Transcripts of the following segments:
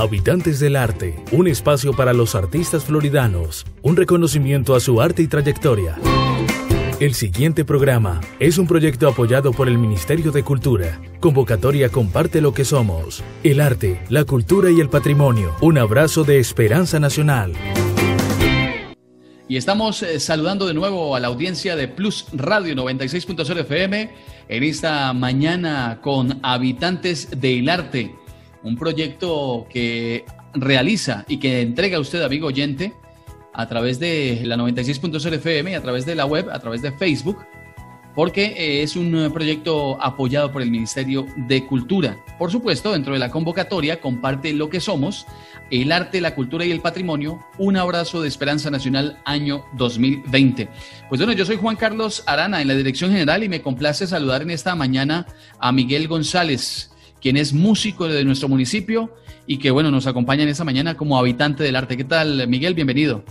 Habitantes del Arte, un espacio para los artistas floridanos, un reconocimiento a su arte y trayectoria. El siguiente programa es un proyecto apoyado por el Ministerio de Cultura. Convocatoria Comparte lo que somos. El arte, la cultura y el patrimonio. Un abrazo de esperanza nacional. Y estamos eh, saludando de nuevo a la audiencia de Plus Radio 96.0 FM en esta mañana con Habitantes del Arte, un proyecto que realiza y que entrega a usted, amigo oyente, a través de la 96.0 FM y a través de la web, a través de Facebook, porque eh, es un proyecto apoyado por el Ministerio de Cultura. Por supuesto, dentro de la convocatoria comparte lo que somos, el arte, la cultura y el patrimonio, un abrazo de Esperanza Nacional año 2020. Pues bueno, yo soy Juan Carlos Arana en la dirección general y me complace saludar en esta mañana a Miguel González, quien es músico de nuestro municipio y que bueno, nos acompaña en esta mañana como habitante del arte. ¿Qué tal, Miguel? Bienvenido.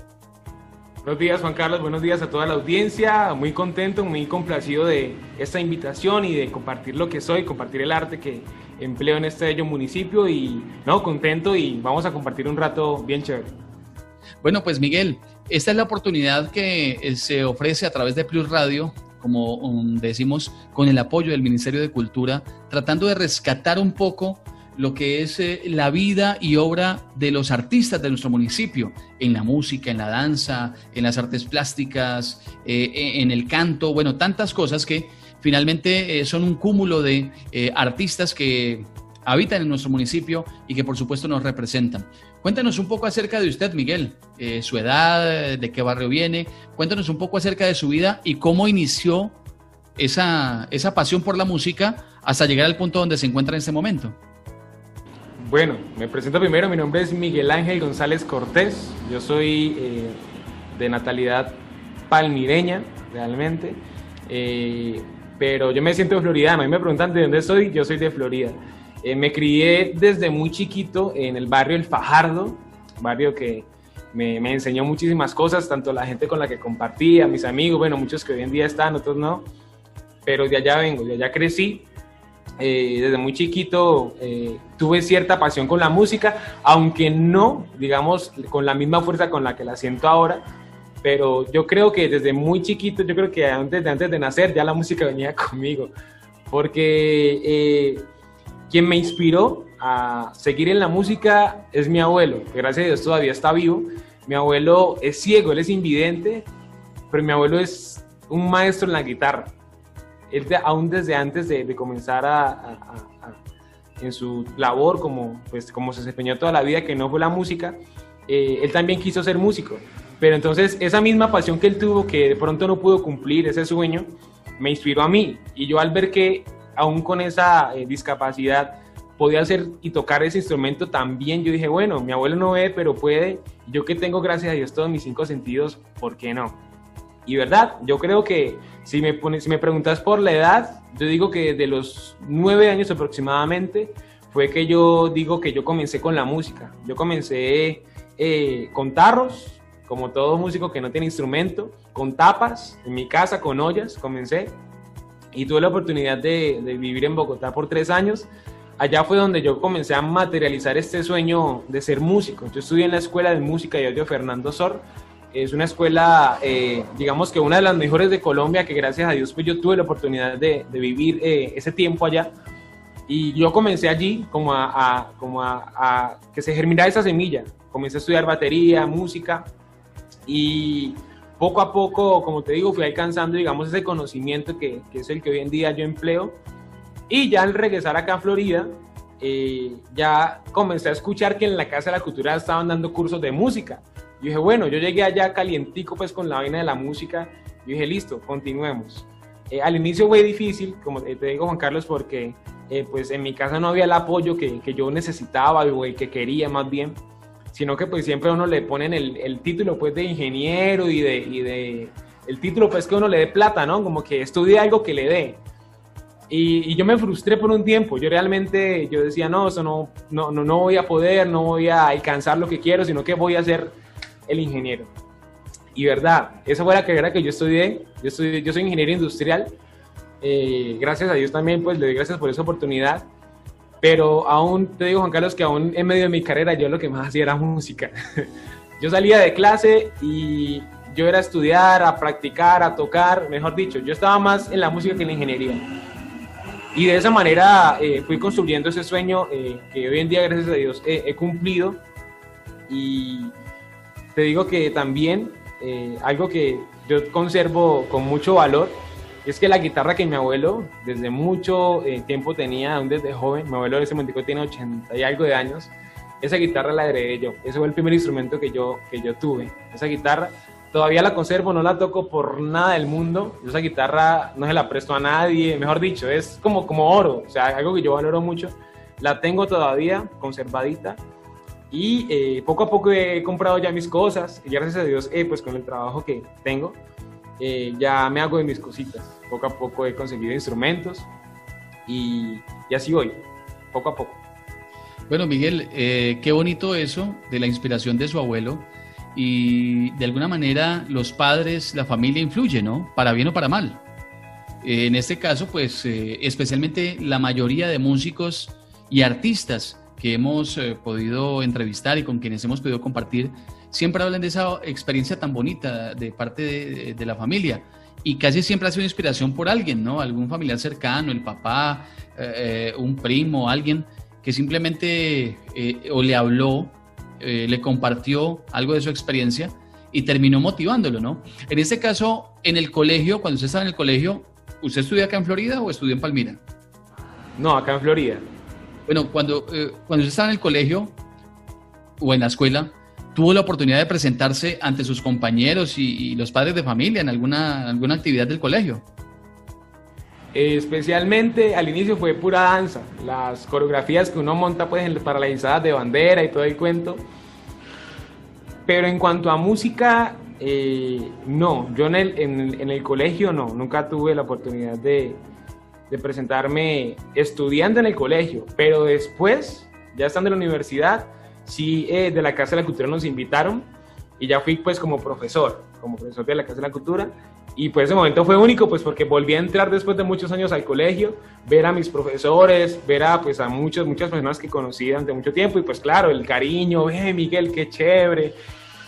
Buenos días Juan Carlos, buenos días a toda la audiencia, muy contento, muy complacido de esta invitación y de compartir lo que soy, compartir el arte que empleo en este bello municipio y no, contento y vamos a compartir un rato bien chévere. Bueno, pues Miguel, esta es la oportunidad que eh, se ofrece a través de Plus Radio, como um, decimos, con el apoyo del Ministerio de Cultura, tratando de rescatar un poco lo que es eh, la vida y obra de los artistas de nuestro municipio, en la música, en la danza, en las artes plásticas, eh, e, en el canto, bueno, tantas cosas que finalmente eh, son un cúmulo de artistas que habitan en nuestro municipio y que por supuesto nos representan. Cuéntanos un poco acerca de usted, Miguel, su edad, de qué barrio viene, cuéntanos un poco acerca de su vida y cómo inició esa, esa pasión por la música hasta llegar al punto donde se encuentra en este momento. Bueno, me presento primero, mi nombre es Miguel Ángel González Cortés, yo soy eh, de natalidad palmireña, realmente, eh, pero yo me siento floridano, a mí me preguntan de dónde soy, yo soy de Florida. Eh, me crié desde muy chiquito en el barrio El Fajardo, barrio que me, enseñó muchísimas cosas, tanto la gente con la que compartía, mis amigos, bueno, muchos que hoy en día están, otros no, pero de allá vengo, de allá crecí. Eh, desde muy chiquito eh, tuve cierta pasión con la música, aunque no, digamos, con la misma fuerza con la que la siento ahora, pero yo creo que desde muy chiquito, yo creo que antes de, antes de nacer ya la música venía conmigo, porque eh, quien me inspiró a seguir en la música es mi abuelo, gracias a Dios todavía está vivo. Mi abuelo es ciego, él es invidente, pero mi abuelo es un maestro en la guitarra él aún desde antes de, comenzar a, en su labor como, pues, como se desempeñó toda la vida, que no fue la música, eh, él también quiso ser músico. Pero entonces esa misma pasión que él tuvo, que de pronto no pudo cumplir ese sueño, me inspiró a mí. Y yo al ver que aún con esa eh, discapacidad podía hacer y tocar ese instrumento también, yo dije, bueno, mi abuelo no ve, pero puede. Yo que tengo, gracias a Dios, todos mis cinco sentidos, ¿por qué no? Y verdad, yo creo que si me, pones, si me preguntas por la edad, yo digo que de los nueve años aproximadamente fue que yo digo que yo comencé con la música. Yo comencé eh, con tarros, como todo músico que no tiene instrumento, con tapas, en mi casa, con ollas, comencé. Y tuve la oportunidad de, de vivir en Bogotá por tres años. Allá fue donde yo comencé a materializar este sueño de ser músico. Yo estudié en la Escuela de Música y Audio Fernando Sor, es una escuela, eh, digamos que una de las mejores de Colombia, que gracias a Dios pues yo tuve la oportunidad de, vivir eh, ese tiempo allá. Y yo comencé allí como a, como a, que se germinara esa semilla. Comencé a estudiar batería, música y poco a poco, como te digo, fui alcanzando, digamos, ese conocimiento que, que es el que hoy en día yo empleo. Y ya al regresar acá a Florida, eh, ya comencé a escuchar que en la Casa de la Cultura estaban dando cursos de música. Yo dije, bueno, yo llegué allá calientico pues con la vaina de la música. Yo dije, listo, continuemos. Eh, al inicio fue difícil, como te digo Juan Carlos, porque eh, pues en mi casa no había el apoyo que, que yo necesitaba o que quería más bien, sino que pues siempre a uno le ponen el, el título pues de ingeniero y de, y de, el título pues que uno le dé plata, ¿no? Como que estudie algo que le dé. Y, y, yo me frustré por un tiempo. Yo realmente, yo decía, no, eso no, no, no, no voy a poder, no voy a alcanzar lo que quiero, sino que voy a hacer el ingeniero. Y verdad, esa fue la carrera que yo estudié. Yo, estudié, yo soy ingeniero industrial. Eh, gracias a Dios también, pues le doy gracias por esa oportunidad. Pero aún, te digo Juan Carlos, que aún en medio de mi carrera yo lo que más hacía era música. yo salía de clase y yo era a estudiar, a practicar, a tocar, mejor dicho, yo estaba más en la música que en la ingeniería. Y de esa manera eh, fui construyendo ese sueño eh, que hoy en día, gracias a Dios, he cumplido. Y te digo que también eh, algo que yo conservo con mucho valor es que la guitarra que mi abuelo desde mucho tiempo tenía, aún desde joven, mi abuelo en ese momento tiene 80 y algo de años, esa guitarra la heredé yo. Ese fue el primer instrumento que yo, que yo tuve. Esa guitarra todavía la conservo, no la toco por nada del mundo. esa guitarra no se la presto a nadie, mejor dicho, es como, como oro, o sea, algo que yo valoro mucho. La tengo todavía conservadita y eh, poco a poco he comprado ya mis cosas y gracias a Dios, eh, pues con el trabajo que tengo, eh, ya me hago de mis cositas. Poco a poco he conseguido instrumentos y, y así voy, poco a poco. Bueno, Miguel, qué bonito eso de la inspiración de su abuelo y de alguna manera los padres, la familia influye, ¿no? Para bien o para mal. Eh, en este caso, pues eh, especialmente la mayoría de músicos y artistas que hemos eh, podido entrevistar y con quienes hemos podido compartir, siempre hablan de esa experiencia tan bonita de parte de, la familia. Y casi siempre ha sido inspiración por alguien, ¿no? Algún familiar cercano, el papá, un primo, alguien que simplemente o le habló eh, le compartió algo de su experiencia y terminó motivándolo, ¿no? En este caso, en el colegio, cuando usted estaba en el colegio, ¿usted estudió acá en Florida o estudió en Palmira? No, acá en Florida. Bueno, cuando, eh, cuando usted estaba en el colegio o en la escuela, ¿tuvo la oportunidad de presentarse ante sus compañeros y, los padres de familia en alguna, alguna actividad del colegio? especialmente al inicio fue pura danza, las coreografías que uno monta pues para las de bandera y todo el cuento. Pero en cuanto a música, eh, no, yo en el, en, el, colegio no, nunca tuve la oportunidad de, de, presentarme estudiando en el colegio, pero después, ya estando en la universidad, sí eh, de la Casa de la Cultura nos invitaron y ya fui pues como profesor, como profesor de la Casa de la Cultura y pues ese momento fue único, pues porque volví a entrar después de muchos años al colegio, ver a mis profesores, ver a, pues, a muchas, muchas personas que conocí durante mucho tiempo y pues claro, el cariño, eh, Miguel, qué chévere.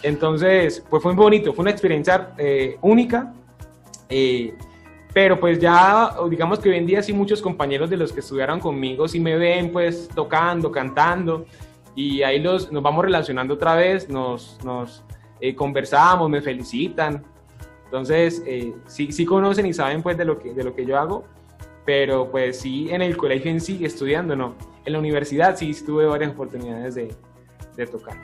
Entonces, pues fue muy bonito, fue una experiencia eh, única. Eh, pero pues ya, digamos que hoy en día sí muchos compañeros de los que estudiaron conmigo sí me ven pues tocando, cantando y ahí los, nos vamos relacionando otra vez, nos, nos eh, conversamos, me felicitan. Entonces, eh, sí, sí conocen y saben pues de lo, que, de lo que yo hago, pero pues sí en el colegio en sí, estudiando, no. En la universidad sí tuve varias oportunidades de, de tocar.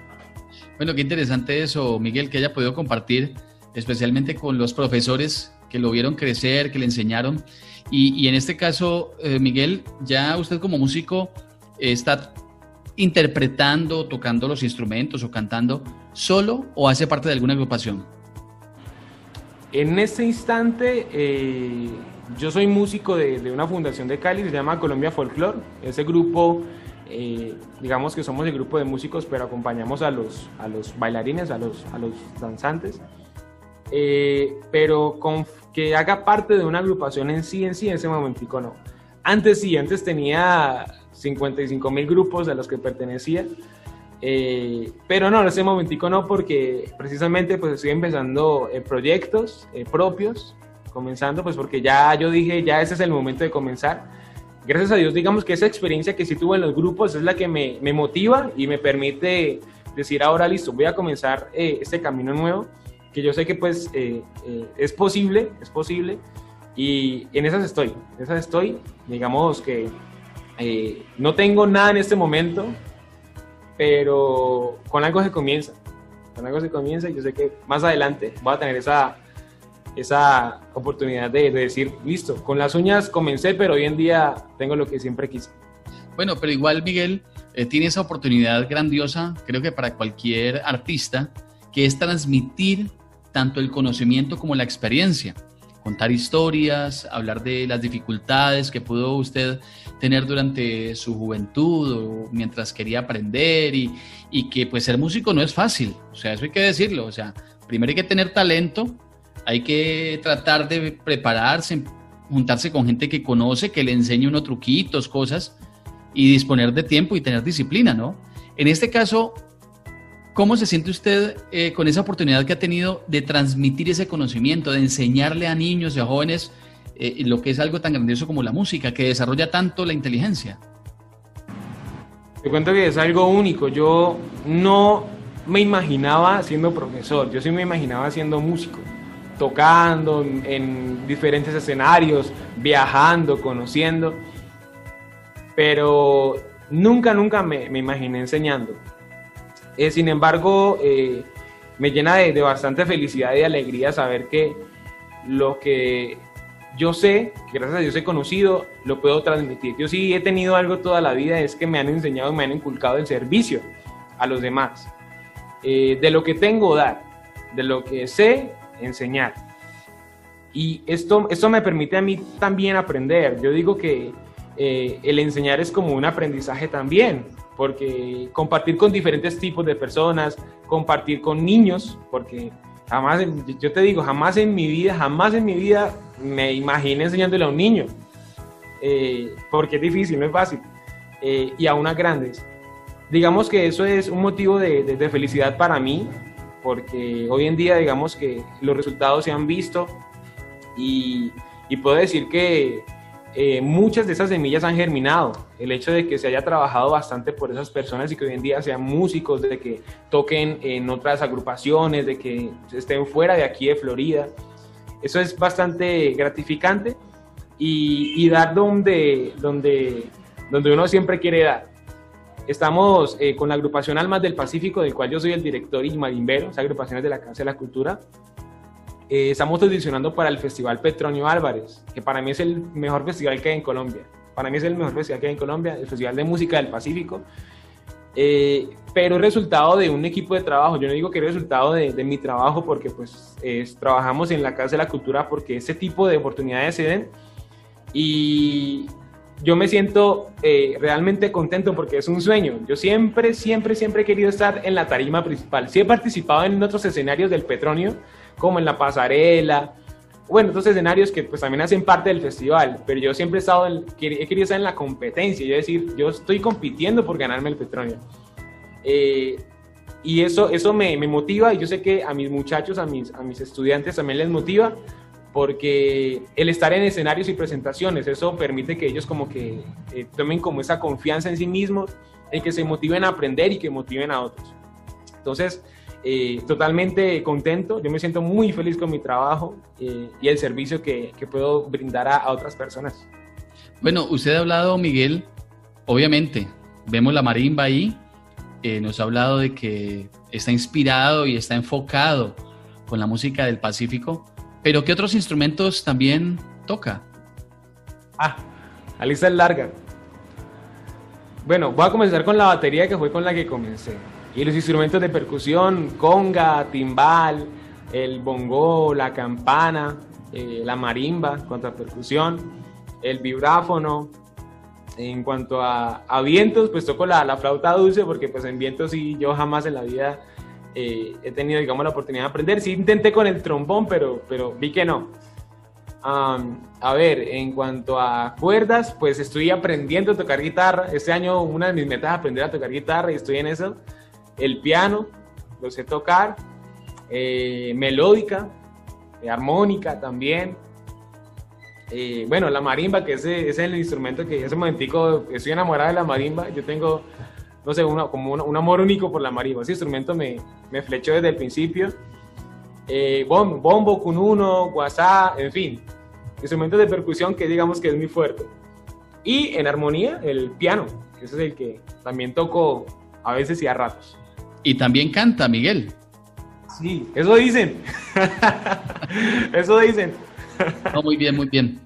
Bueno, qué interesante eso, Miguel, que haya podido compartir, especialmente con los profesores que lo vieron crecer, que le enseñaron. Y, y en este caso, eh, Miguel, ya usted como músico está interpretando, tocando los instrumentos o cantando solo o hace parte de alguna agrupación? En este instante, eh, yo soy músico de, una fundación de Cali, se llama Colombia Folklore. Ese grupo, eh, digamos que somos el grupo de músicos, pero acompañamos a los, a los bailarines, a los, a los danzantes. Eh, pero con que haga parte de una agrupación en sí, en sí, en ese momentico no. Antes sí, antes tenía 55 mil grupos a los que pertenecía eh, pero no, en ese momentico no, porque precisamente pues estoy empezando eh, proyectos eh, propios, comenzando pues porque ya yo dije, ya ese es el momento de comenzar. Gracias a Dios, digamos que esa experiencia que sí tuve en los grupos es la que me, me motiva y me permite decir ahora listo, voy a comenzar este camino nuevo, que yo sé que pues es posible, es posible, y en esas estoy, en esas estoy, digamos que no tengo nada en este momento, pero con algo se comienza. Con algo se comienza y yo sé que más adelante voy a tener esa, esa oportunidad de, decir, listo, con las uñas comencé, pero hoy en día tengo lo que siempre quise. Bueno, pero igual Miguel eh, tiene esa oportunidad grandiosa, creo que para cualquier artista, que es transmitir tanto el conocimiento como la experiencia contar historias, hablar de las dificultades que pudo usted tener durante su juventud o mientras quería aprender y, y, que pues ser músico no es fácil, o sea, eso hay que decirlo, o sea, primero hay que tener talento, hay que tratar de prepararse, juntarse con gente que conoce, que le enseñe unos truquitos, cosas, y disponer de tiempo y tener disciplina, ¿no? En este caso, ¿Cómo se siente usted eh, con esa oportunidad que ha tenido de transmitir ese conocimiento, de enseñarle a niños y a jóvenes eh, lo que es algo tan grandioso como la música, que desarrolla tanto la inteligencia? Te cuento que es algo único. Yo no me imaginaba siendo profesor, yo sí me imaginaba siendo músico, tocando en diferentes escenarios, viajando, conociendo, pero nunca, nunca me, me imaginé enseñando. Eh, sin embargo, eh, me llena de, bastante felicidad y alegría saber que lo que yo sé, que gracias a Dios he conocido, lo puedo transmitir. Yo sí he tenido algo toda la vida, es que me han enseñado, me han inculcado el servicio a los demás. Eh, de lo que tengo dar, de lo que sé enseñar. Y esto, esto me permite a mí también aprender. Yo digo que el enseñar es como un aprendizaje también porque compartir con diferentes tipos de personas, compartir con niños, porque jamás, yo te digo, jamás en mi vida, jamás en mi vida me imaginé enseñándole a un niño, eh, porque es difícil, no es fácil, eh, y a unas grandes. Digamos que eso es un motivo de, felicidad para mí, porque hoy en día digamos que los resultados se han visto y, y puedo decir que eh, muchas de esas semillas han germinado. El hecho de que se haya trabajado bastante por esas personas y que hoy en día sean músicos, de que toquen en otras agrupaciones, de que estén fuera de aquí de Florida, eso es bastante gratificante y, dar donde, donde, donde uno siempre quiere dar. Estamos eh, con la agrupación Almas del Pacífico, del cual yo soy el director y marimbero, esa agrupación es de la Casa de la Cultura. Eh, estamos audicionando para el Festival Petronio Álvarez, que para mí es el mejor festival que hay en Colombia. Para mí es el mejor festival que hay en Colombia, el Festival de Música del Pacífico. Eh, pero es resultado de un equipo de trabajo. Yo no digo que es resultado de, mi trabajo porque pues trabajamos en la Casa de la Cultura porque ese tipo de oportunidades se den. Y yo me siento eh, realmente contento porque es un sueño. Yo siempre, siempre, siempre he querido estar en la tarima principal. Sí he participado en otros escenarios del Petronio, como en la pasarela, bueno, otros escenarios que pues también hacen parte del festival, pero yo siempre he estado, he querido estar en la competencia, yo decir, yo estoy compitiendo por ganarme el Petronio. Eh, y eso, eso me, me, motiva y yo sé que a mis muchachos, a mis, a mis estudiantes también les motiva porque el estar en escenarios y presentaciones, eso permite que ellos como que eh, tomen como esa confianza en sí mismos, en que se motiven a aprender y que motiven a otros. Entonces, eh, totalmente contento, yo me siento muy feliz con mi trabajo eh, y el servicio que, que puedo brindar a, otras personas. Bueno, usted ha hablado, Miguel, obviamente, vemos la marimba ahí, eh, nos ha hablado de que está inspirado y está enfocado con la música del Pacífico, pero ¿qué otros instrumentos también toca? Ah, la lista es larga. Bueno, voy a comenzar con la batería que fue con la que comencé. Y los instrumentos de percusión, conga, timbal, el bongo, la campana, eh, la marimba, cuanto a percusión, el vibráfono. En cuanto a, vientos, pues toco la, la, flauta dulce porque pues en vientos sí yo jamás en la vida eh, he tenido, digamos, la oportunidad de aprender. Sí intenté con el trombón, pero, pero vi que no. a ver, en cuanto a cuerdas, pues estoy aprendiendo a tocar guitarra. Este año una de mis metas es aprender a tocar guitarra y estoy en eso el piano, lo sé tocar, eh, melódica, eh, armónica también. Eh, bueno, la marimba, que ese, es el instrumento que ese momentico estoy enamorada de la marimba. Yo tengo, no sé, como un, amor único por la marimba. Ese instrumento me, me flechó desde el principio. bombo, bombo, cununo, guasá, en fin. Instrumentos de percusión que digamos que es muy fuerte. Y en armonía, el piano, que ese es el que también toco a veces y a ratos. Y también canta, Miguel. Sí, eso dicen. eso dicen. muy bien, muy bien.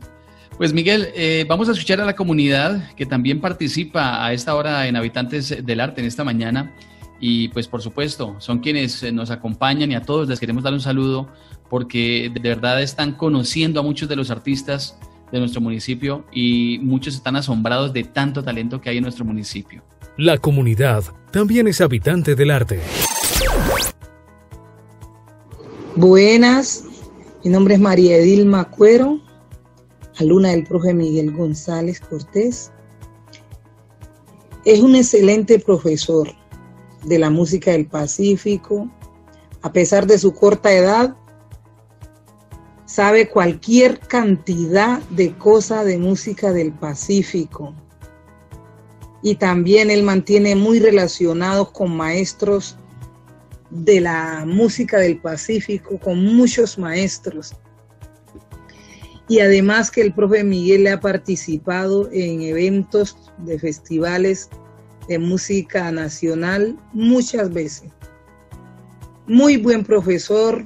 Pues Miguel, eh, vamos a escuchar a la comunidad que también participa a esta hora en Habitantes del Arte en esta mañana. Y pues por supuesto, son quienes eh, nos acompañan y a todos les queremos dar un saludo porque de verdad están conociendo a muchos de los artistas de nuestro municipio y muchos están asombrados de tanto talento que hay en nuestro municipio. La comunidad también es habitante del arte. Buenas, mi nombre es María Edilma Cuero, alumna del profe Miguel González Cortés. Es un excelente profesor de la música del Pacífico. A pesar de su corta edad, sabe cualquier cantidad de cosas de música del Pacífico. Y también él mantiene muy relacionados con maestros de la música del Pacífico, con muchos maestros. Y además que el profe Miguel ha participado en eventos de festivales de música nacional muchas veces. Muy buen profesor,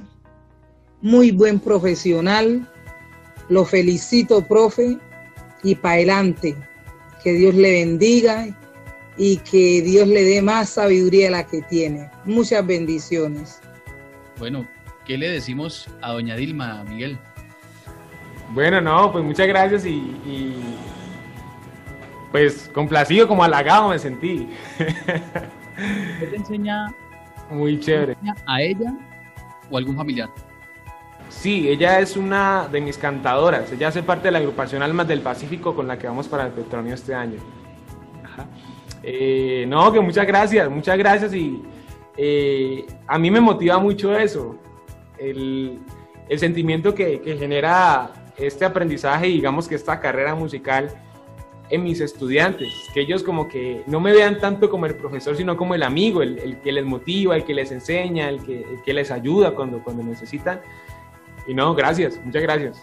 muy buen profesional. Lo felicito, profe, y para adelante. Que Dios le bendiga y que Dios le dé más sabiduría a la que tiene. Muchas bendiciones. Bueno, ¿qué le decimos a doña Dilma, Miguel? Bueno, no, pues muchas gracias y, pues complacido como halagado me sentí. ¿Qué te enseña? Muy chévere. ¿A ella o algún familiar? Sí, ella es una de mis cantadoras. Ella hace parte de la agrupación Almas del Pacífico con la que vamos para el Petronio este año. Eh, no, que muchas gracias, muchas gracias y eh, a mí me motiva mucho eso, el, sentimiento que, genera este aprendizaje y digamos que esta carrera musical en mis estudiantes, que ellos como que no me vean tanto como el profesor, sino como el amigo, el, que les motiva, el que les enseña, el que, les ayuda cuando, cuando necesitan. Y no, gracias, muchas gracias.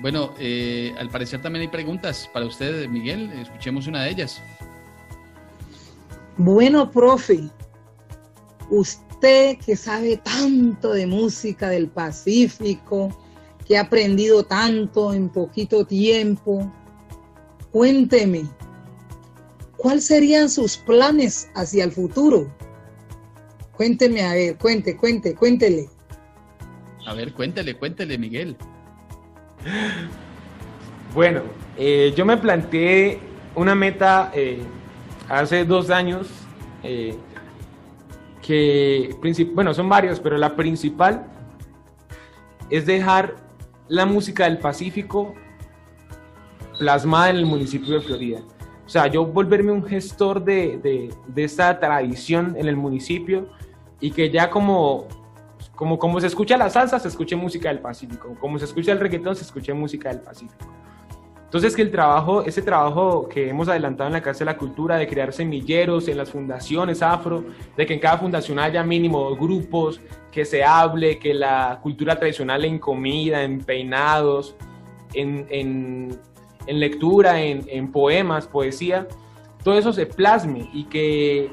Bueno, eh, al parecer también hay preguntas para usted, Miguel. Escuchemos una de ellas. Bueno, profe, usted que sabe tanto de música del Pacífico, que ha aprendido tanto en poquito tiempo, cuénteme, ¿cuáles serían sus planes hacia el futuro? Cuénteme, a ver, cuente, cuente, cuéntele. A ver, cuéntele, cuéntele, Miguel. Bueno, eh, yo me planteé una meta eh, hace dos años, eh, que, bueno, son varios, pero la principal es dejar la música del Pacífico plasmada en el municipio de Florida. O sea, yo volverme un gestor de, de, de esta tradición en el municipio y que ya como, como, como se escucha la salsa, se escuche música del Pacífico, como se escucha el reggaetón, se escuche música del Pacífico. Entonces que el trabajo, ese trabajo que hemos adelantado en la Casa de la Cultura de crear semilleros en las fundaciones afro, de que en cada fundación haya mínimo grupos, que se hable, que la cultura tradicional en comida, en peinados, en, en, en lectura, en, en poemas, poesía, todo eso se plasme y que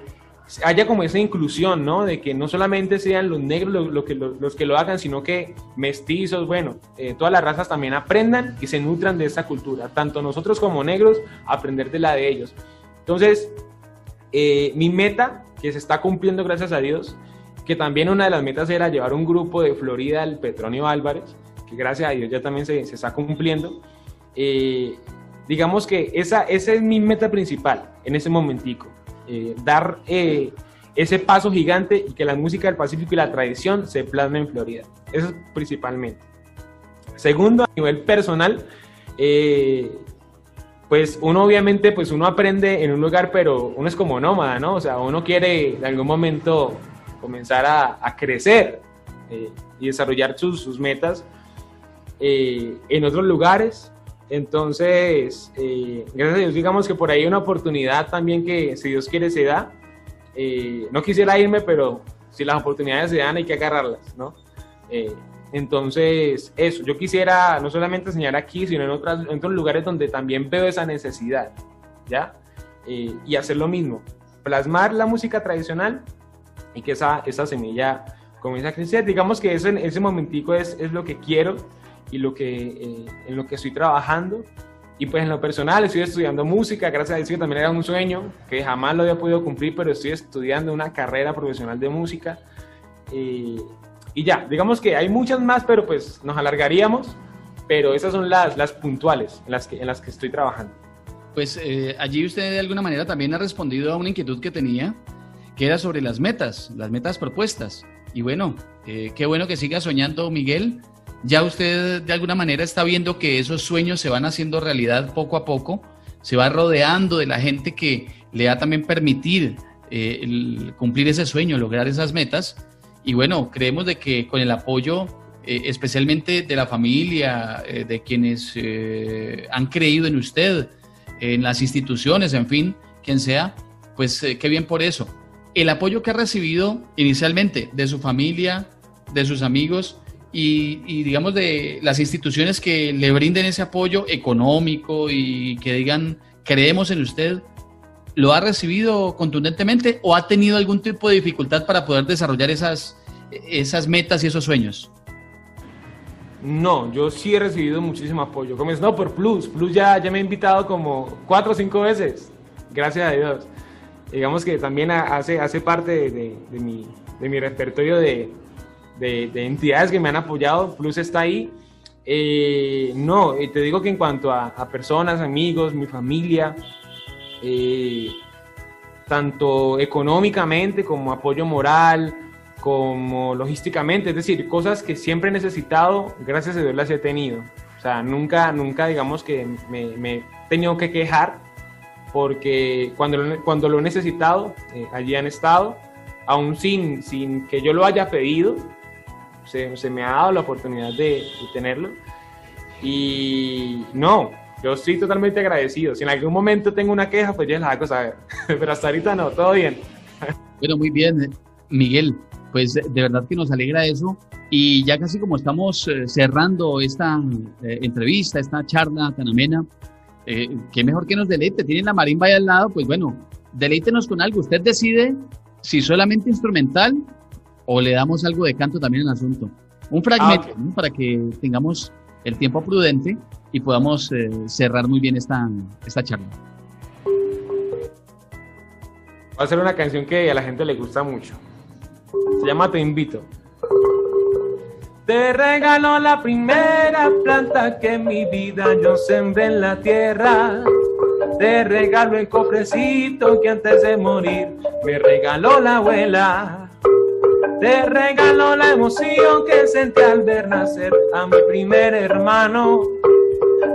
haya como esa inclusión, ¿no? De que no solamente sean los negros lo, que, los que lo hagan, sino que mestizos, bueno, eh, todas las razas también aprendan y se nutran de esa cultura, tanto nosotros como negros, aprender de la de ellos. Entonces, eh, mi meta, que se está cumpliendo gracias a Dios, que también una de las metas era llevar un grupo de Florida al Petronio Álvarez, que gracias a Dios ya también se, se está cumpliendo. Eh, digamos que esa, esa es mi meta principal en ese momentico eh, dar eh, ese paso gigante y que la música del Pacífico y la tradición se plasmen en Florida. Eso es principalmente. Segundo, a nivel personal, eh, pues uno obviamente, pues uno aprende en un lugar, pero uno es como nómada, ¿no? O sea, uno quiere en algún momento comenzar a, crecer y desarrollar sus metas en otros lugares entonces, eh, gracias a Dios, digamos que por ahí una oportunidad también que, si Dios quiere, se da. Eh, no quisiera irme, pero si las oportunidades se dan, hay que agarrarlas, ¿no? Eh, entonces, eso, yo quisiera no solamente enseñar aquí, sino en, otras, en otros lugares donde también veo esa necesidad, ¿ya? y hacer lo mismo, plasmar la música tradicional y que esa, esa semilla comience a crecer. Digamos que ese, ese momentico es, es lo que quiero y lo que, eh, en lo que estoy trabajando. Y pues en lo personal estoy estudiando música, gracias a Dios también era un sueño que jamás lo había podido cumplir, pero estoy estudiando una carrera profesional de música. y ya, digamos que hay muchas más, pero pues nos alargaríamos, pero esas son las, las puntuales en las, que, en las que estoy trabajando. Pues eh, allí usted de alguna manera también ha respondido a una inquietud que tenía, que era sobre las metas, las metas propuestas. Y bueno, eh, qué bueno que siga soñando Miguel ya usted de alguna manera está viendo que esos sueños se van haciendo realidad poco a poco, se va rodeando de la gente que le va a también permitir eh, cumplir ese sueño, lograr esas metas. Y bueno, creemos de que con el apoyo eh, especialmente de la familia, eh, de quienes han creído en usted, en las instituciones, en fin, quien sea, pues qué bien por eso. El apoyo que ha recibido inicialmente de su familia, de sus amigos y, y, digamos de las instituciones que le brinden ese apoyo económico y que digan creemos en usted, ¿lo ha recibido contundentemente o ha tenido algún tipo de dificultad para poder desarrollar esas, esas metas y esos sueños? No, yo sí he recibido muchísimo apoyo. Comenzó por Plus. Plus ya, ya me ha invitado como cuatro o cinco veces. Gracias a Dios. Digamos que también hace, hace parte de, mi, de mi repertorio de, de, entidades que me han apoyado. Plus está ahí. Eh, no, te digo que en cuanto a, a personas, amigos, mi familia, eh, tanto económicamente como apoyo moral, como logísticamente, es decir, cosas que siempre he necesitado, gracias a Dios las he tenido. O sea, nunca, nunca digamos que me, me he tenido que quejar, porque cuando, cuando lo he necesitado, eh, allí han estado, aún sin, sin que yo lo haya pedido, se, me ha dado la oportunidad de, tenerlo. Y no, yo estoy totalmente agradecido. Si en algún momento tengo una queja, pues ya la hago saber. Pero hasta ahorita no, todo bien. Bueno, muy bien, Miguel. Pues de verdad que nos alegra eso. Y ya casi como estamos eh, cerrando esta eh, entrevista, esta charla tan amena, eh, qué mejor que nos deleite. Tienen la marimba ahí al lado, pues bueno, deleítenos con algo. Usted decide si solamente instrumental o le damos algo de canto también el asunto. Un fragmento ah, para que tengamos el tiempo prudente y podamos eh, cerrar muy bien esta, esta charla. Va a ser una canción que a la gente le gusta mucho. Se llama Te invito. Te regalo la primera planta que en mi vida yo sembré en la tierra. Te regalo el cofrecito que antes de morir me regaló la abuela. Te regaló la emoción que sentí al ver nacer a mi primer hermano.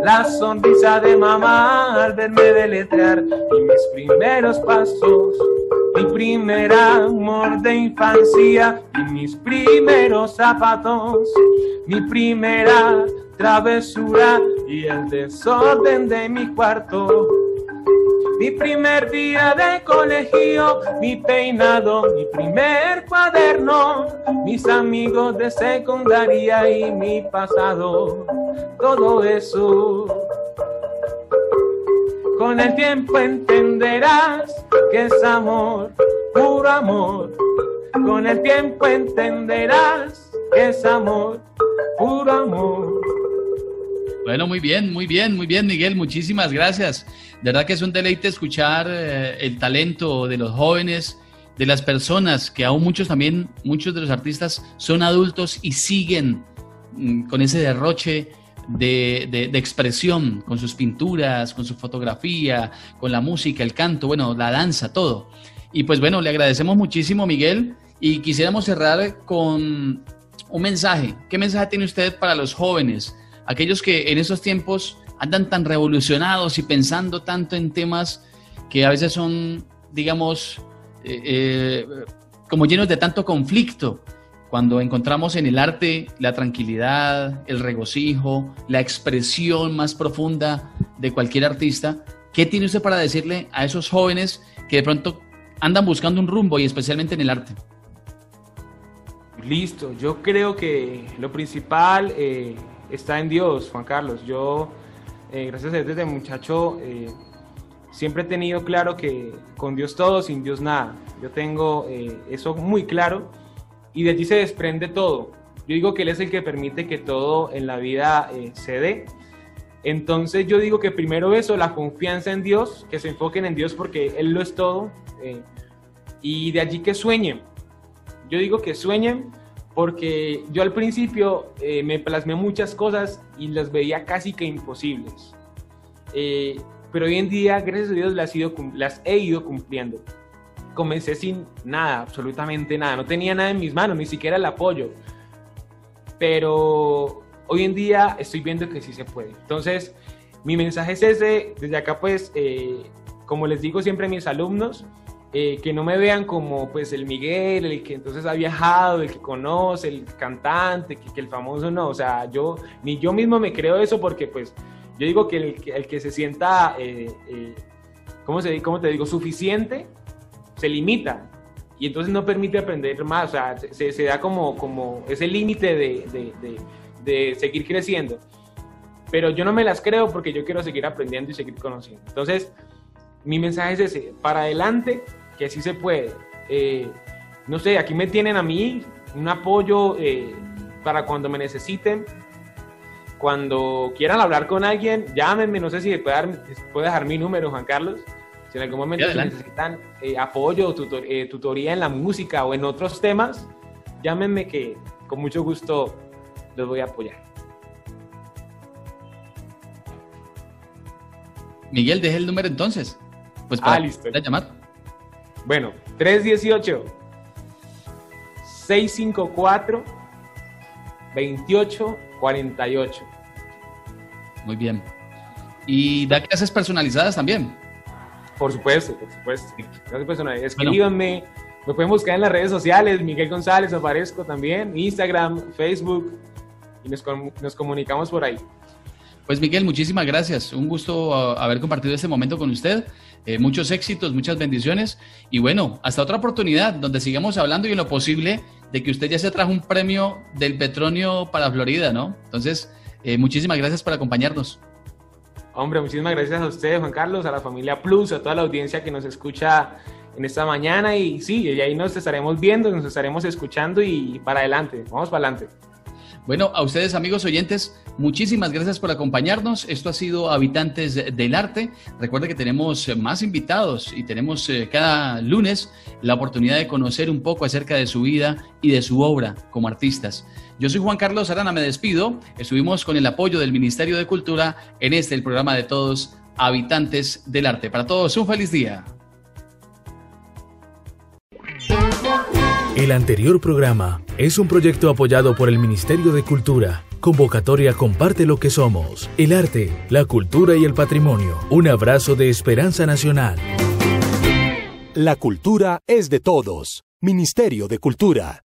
La sonrisa de mamá al verme deletrear y mis primeros pasos. Mi primer amor de infancia y mis primeros zapatos. Mi primera travesura y el desorden de mi cuarto mi primer día de colegio, mi peinado, mi primer cuaderno, mis amigos de secundaria y mi pasado, todo eso. Con el tiempo entenderás que es amor, puro amor. Con el tiempo entenderás que es amor, puro amor. Bueno, muy bien, muy bien, muy bien, Miguel. Muchísimas gracias. De verdad que es un deleite escuchar eh, el talento de los jóvenes, de las personas, que aún muchos también, muchos de los artistas son adultos y siguen mm, con ese derroche de, de, expresión, con sus pinturas, con su fotografía, con la música, el canto, bueno, la danza, todo. Y pues bueno, le agradecemos muchísimo, Miguel, y quisiéramos cerrar con un mensaje. ¿Qué mensaje tiene usted para los jóvenes? Aquellos que en esos tiempos andan tan revolucionados y pensando tanto en temas que a veces son, digamos, eh, eh, como llenos de tanto conflicto. Cuando encontramos en el arte la tranquilidad, el regocijo, la expresión más profunda de cualquier artista, ¿qué tiene usted para decirle a esos jóvenes que de pronto andan buscando un rumbo y especialmente en el arte? Listo, yo creo que lo principal eh, está en Dios, Juan Carlos. Yo eh, gracias a Dios desde muchacho eh, siempre he tenido claro que con Dios todo, sin Dios nada. Yo tengo eh, eso muy claro y de allí se desprende todo. Yo digo que Él es el que permite que todo en la vida se dé. Entonces yo digo que primero eso, la confianza en Dios, que se enfoquen en Dios porque Él lo es todo. y de allí que sueñen. Yo digo que sueñen porque yo al principio eh, me plasmé muchas cosas y las veía casi que imposibles. Eh, pero hoy en día, gracias a Dios, las, las he ido cumpliendo. Comencé sin nada, absolutamente nada. No tenía nada en mis manos, ni siquiera el apoyo. Pero hoy en día estoy viendo que sí se puede. Entonces, mi mensaje es ese. Desde acá, pues, eh, como les digo siempre a mis alumnos, eh, que no me vean como pues el Miguel, el que entonces ha viajado, el que conoce, el cantante, que, el famoso no, o sea, yo ni yo mismo me creo eso porque pues yo digo que el, el que se sienta, eh, eh, ¿cómo, se, ¿cómo te digo?, suficiente, se limita y entonces no permite aprender más, o sea, se, se da como, como ese límite de, de, de, de seguir creciendo. Pero yo no me las creo porque yo quiero seguir aprendiendo y seguir conociendo. Entonces, mi mensaje es ese, para adelante, que sí se puede. Eh, no sé, aquí me tienen a mí un apoyo eh, para cuando me necesiten. Cuando quieran hablar con alguien, llámenme, no sé si puede, dar, puede dejar mi número, Juan Carlos. Si en algún momento necesitan eh, apoyo tutor, tutoría en la música o en otros temas, llámenme que con mucho gusto los voy a apoyar. Miguel, deje el número entonces. Pues para ah, listo. llamar. Bueno, 318 654 2848. Muy bien. ¿Y da clases personalizadas también? Por supuesto, por supuesto. Clases personalizadas. Escríbanme. Me pueden buscar en las redes sociales. Miguel González aparezco también. Instagram, Facebook. Y nos, nos comunicamos por ahí. Pues Miguel, muchísimas gracias. Un gusto uh, haber compartido este momento con usted. Eh, muchos éxitos, muchas bendiciones. Y bueno, hasta otra oportunidad donde sigamos hablando y en lo posible de que usted ya se trajo un premio del Petronio para Florida, ¿no? Entonces, eh, muchísimas gracias por acompañarnos. Hombre, muchísimas gracias a ustedes, Juan Carlos, a la familia Plus, a toda la audiencia que nos escucha en esta mañana. Y sí, y ahí nos estaremos viendo, nos estaremos escuchando y para adelante. Vamos para adelante. Bueno, a ustedes amigos oyentes, muchísimas gracias por acompañarnos. Esto ha sido Habitantes del Arte. Recuerda que tenemos más invitados y tenemos eh, cada lunes la oportunidad de conocer un poco acerca de su vida y de su obra como artistas. Yo soy Juan Carlos Arana, me despido. Estuvimos con el apoyo del Ministerio de Cultura en este, el programa de todos, Habitantes del Arte. Para todos, un feliz día. El anterior programa es un proyecto apoyado por el Ministerio de Cultura. Convocatoria Comparte lo que somos. El arte, la cultura y el patrimonio. Un abrazo de esperanza nacional. La cultura es de todos. Ministerio de Cultura.